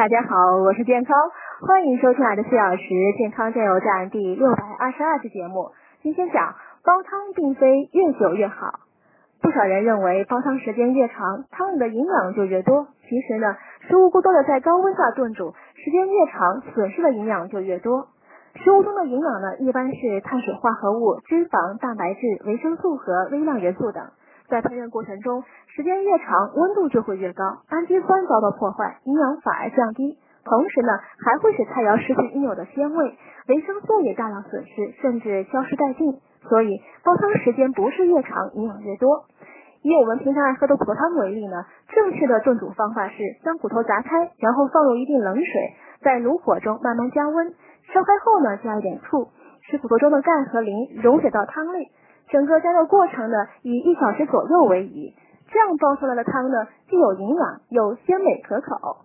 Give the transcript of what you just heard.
大家好，我是健康，欢迎收听爱的四小时健康加油站第六百二十二期节目。今天讲煲汤并非越久越好。不少人认为煲汤时间越长，汤里的营养就越多。其实呢，食物过多的在高温下炖煮，时间越长，损失的营养就越多。食物中的营养呢，一般是碳水化合物、脂肪、蛋白质、维生素和微量元素等。在烹饪过程中，时间越长，温度就会越高，氨基酸遭到破坏，营养反而降低。同时呢，还会使菜肴失去应有的鲜味，维生素也大量损失，甚至消失殆尽。所以，煲汤时间不是越长，营养越多。以我们平常爱喝的骨头汤为例呢，正确的炖煮方法是将骨头砸开，然后放入一定冷水，在炉火中慢慢加温，烧开后呢，加一点醋，使骨头中的钙和磷溶解到汤里。整个加热过程呢，以一小时左右为宜，这样煲出来的汤呢，既有营养又鲜美可口。